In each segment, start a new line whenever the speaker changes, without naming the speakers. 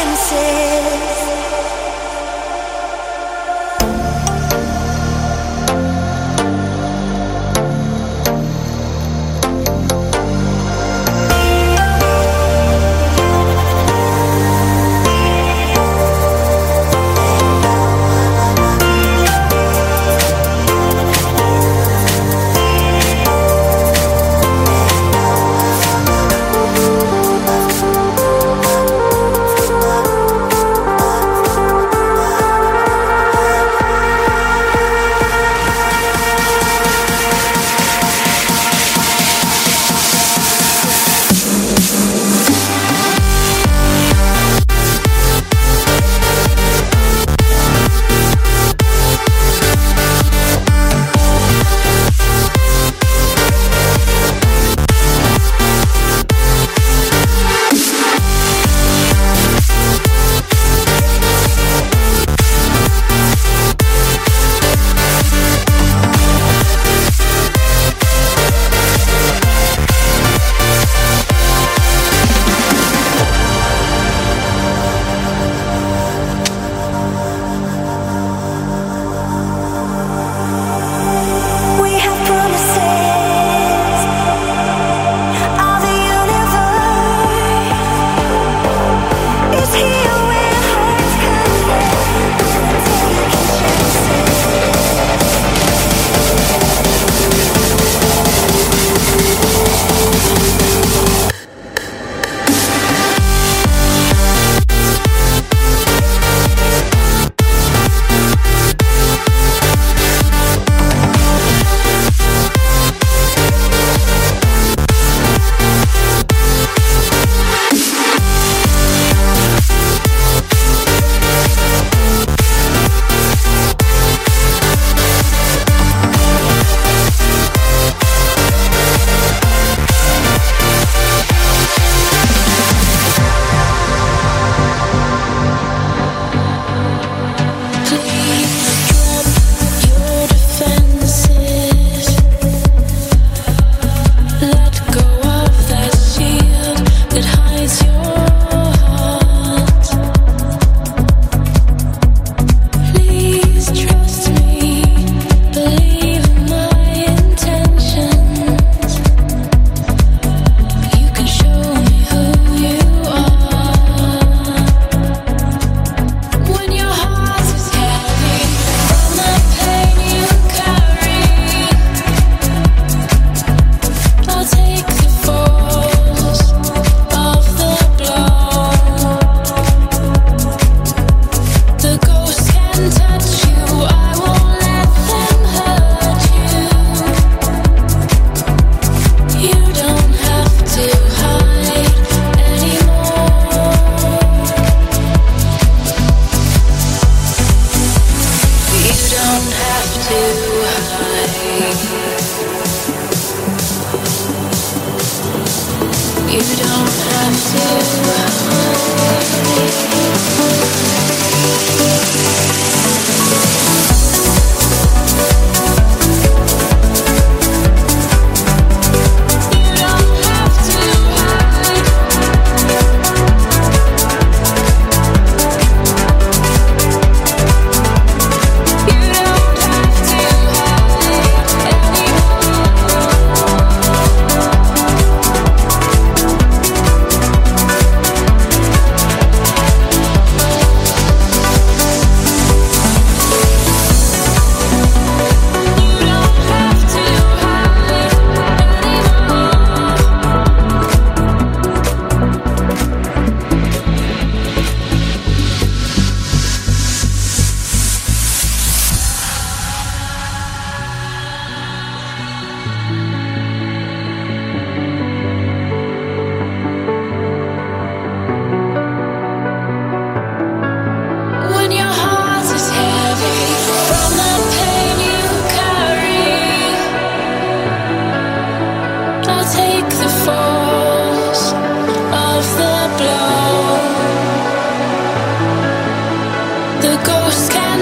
fantasy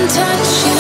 touch you.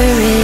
Victory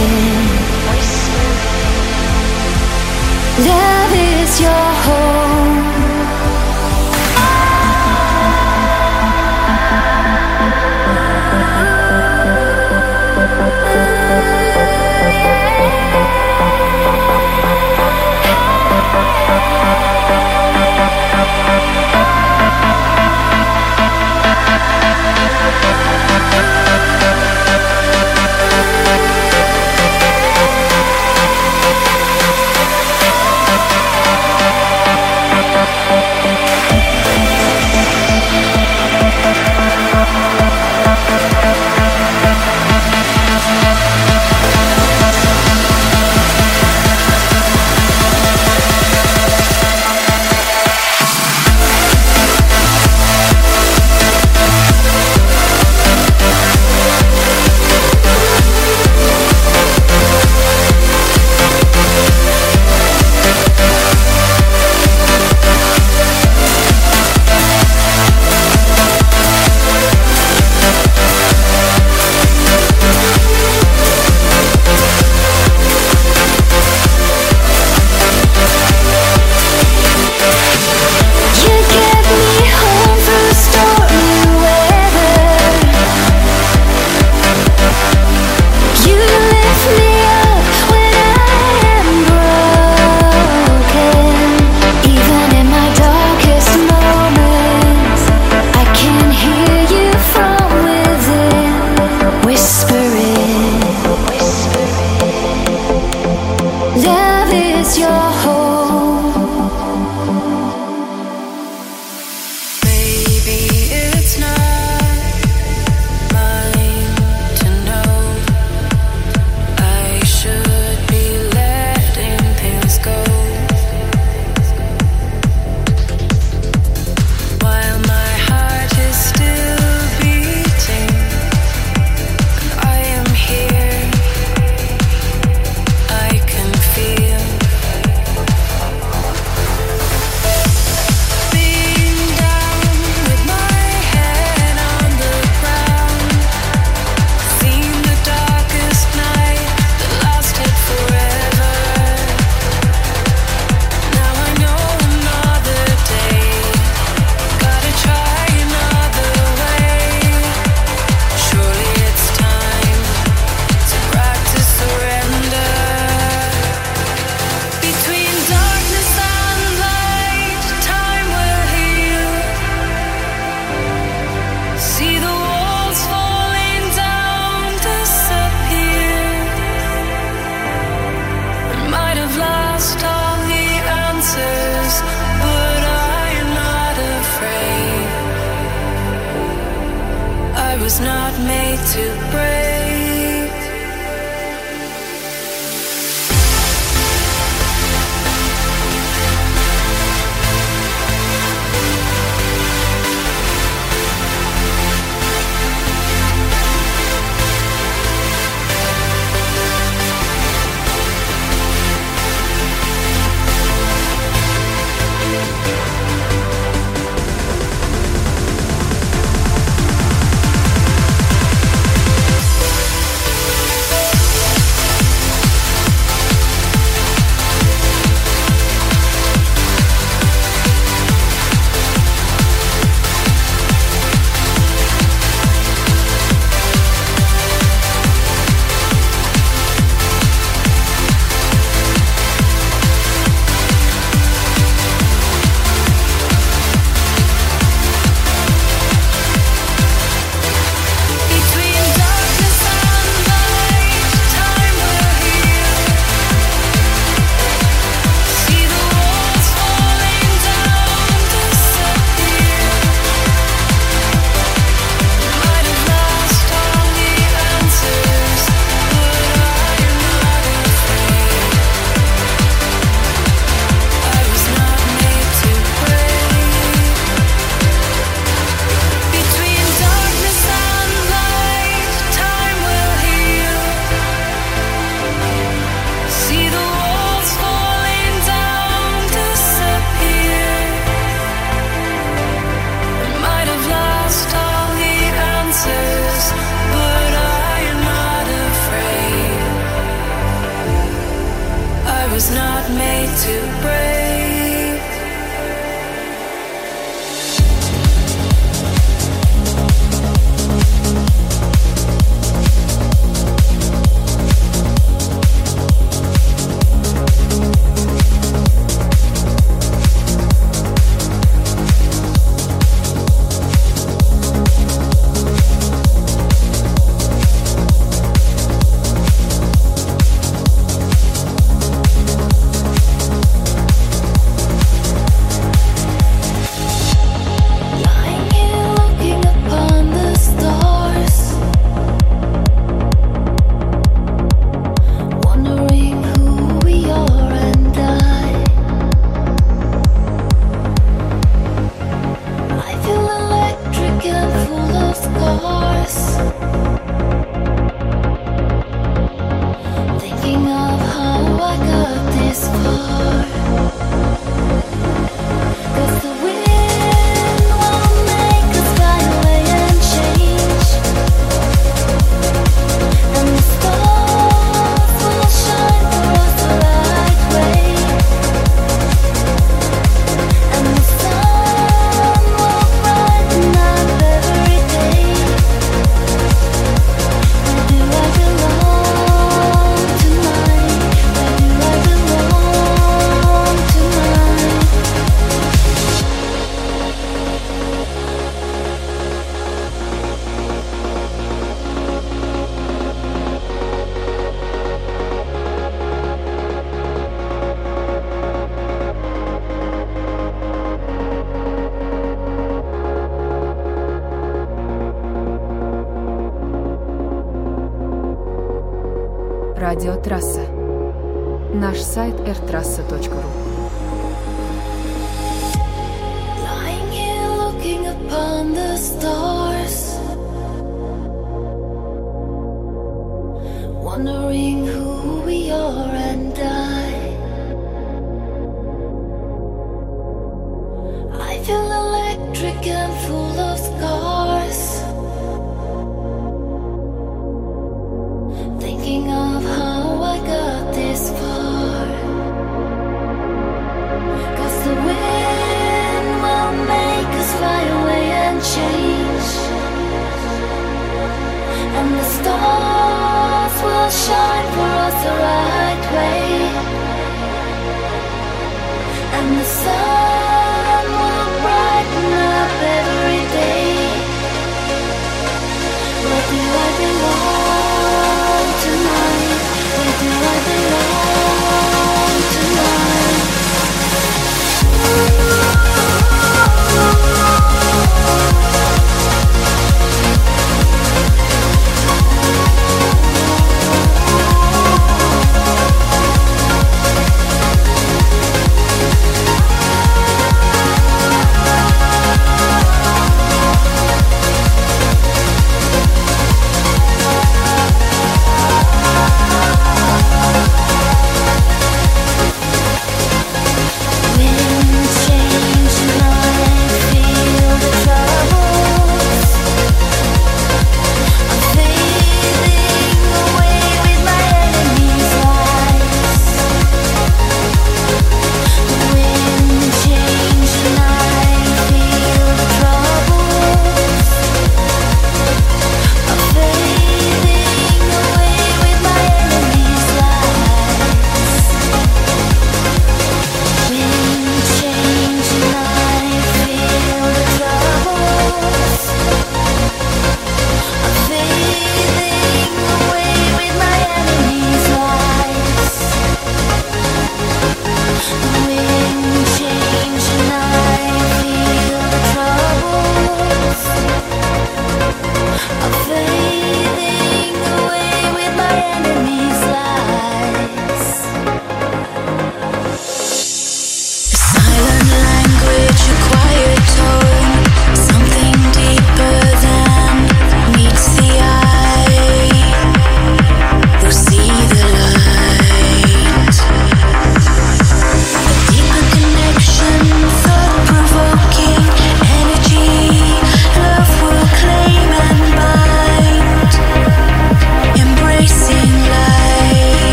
the right way.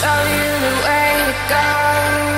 show you the way to go.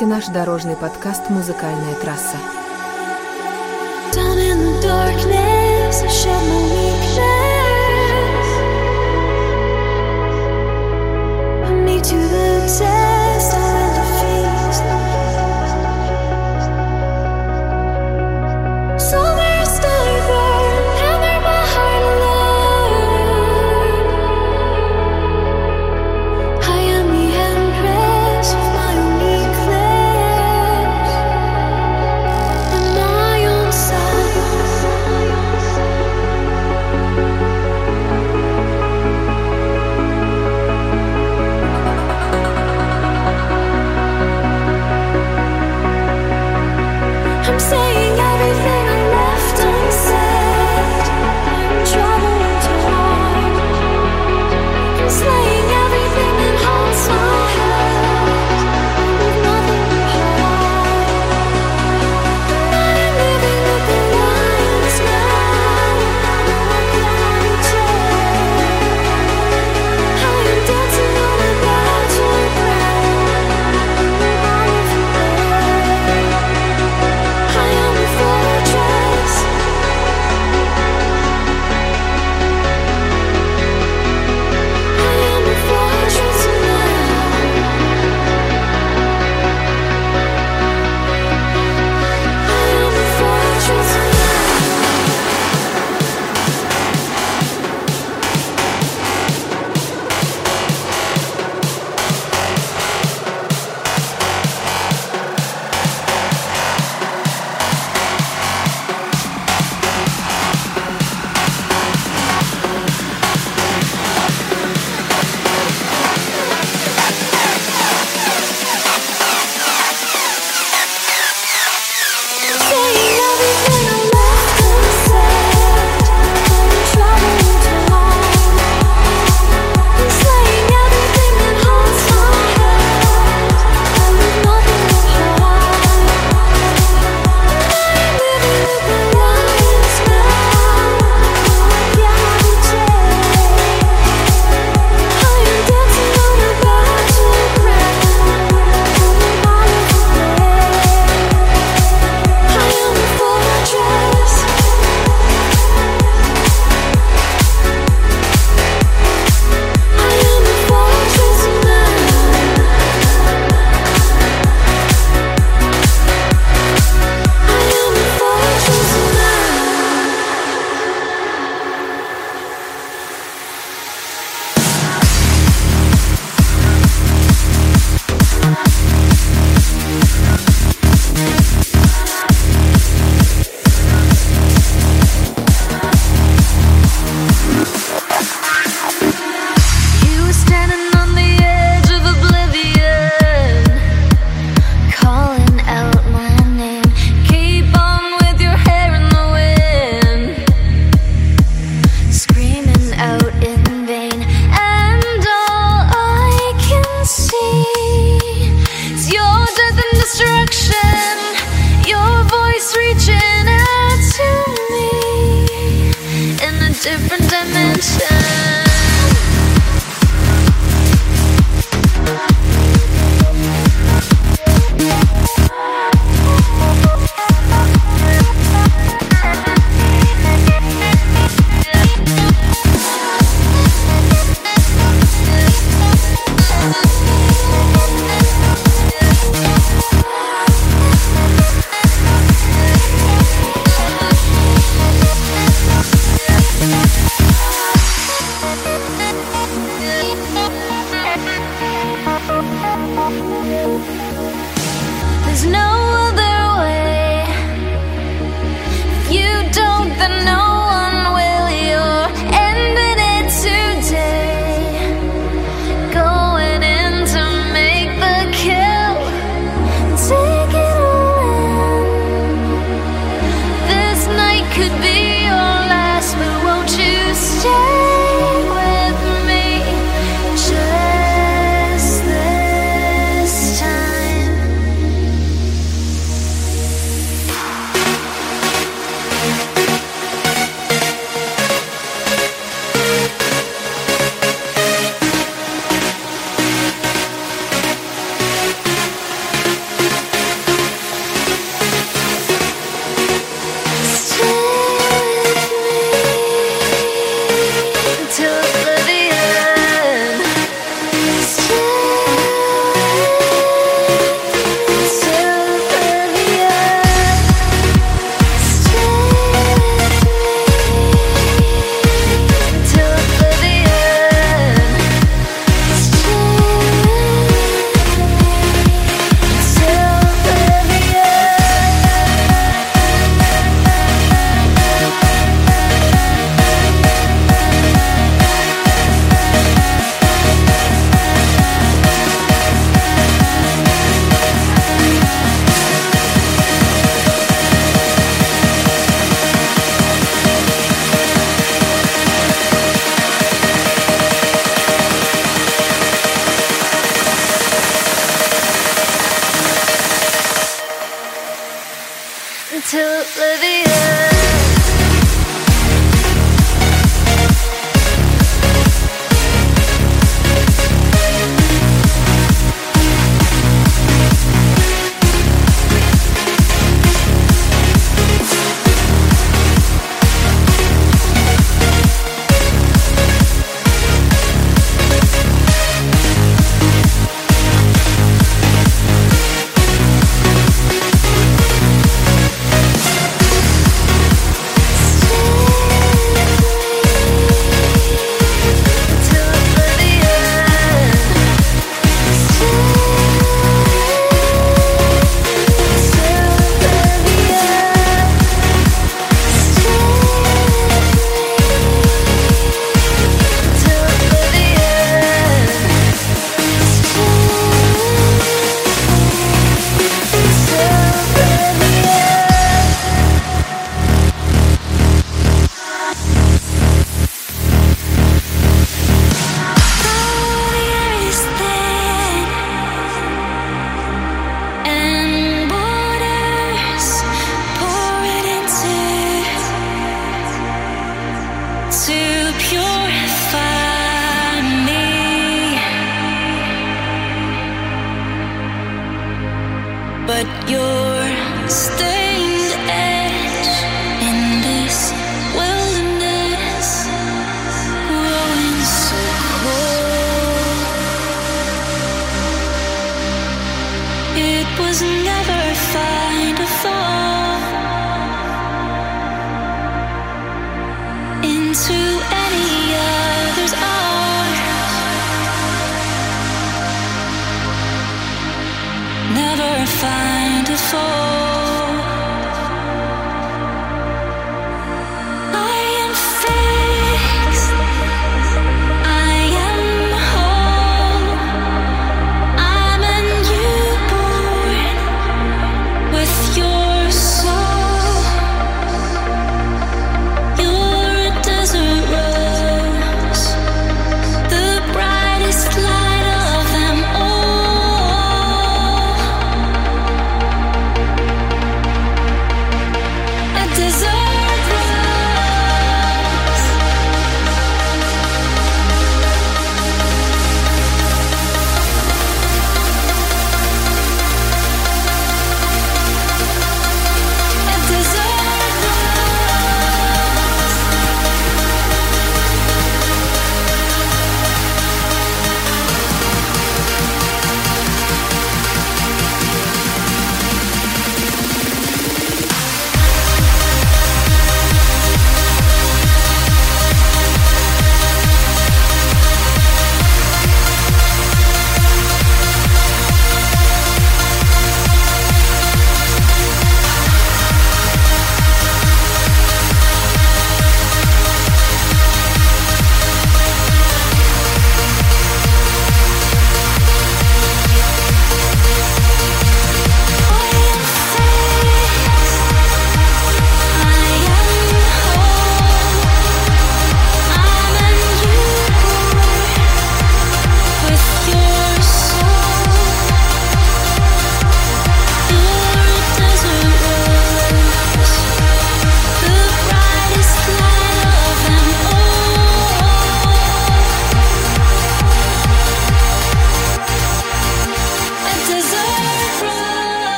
Слушайте наш дорожный подкаст «Музыкальная трасса».
different dimensions.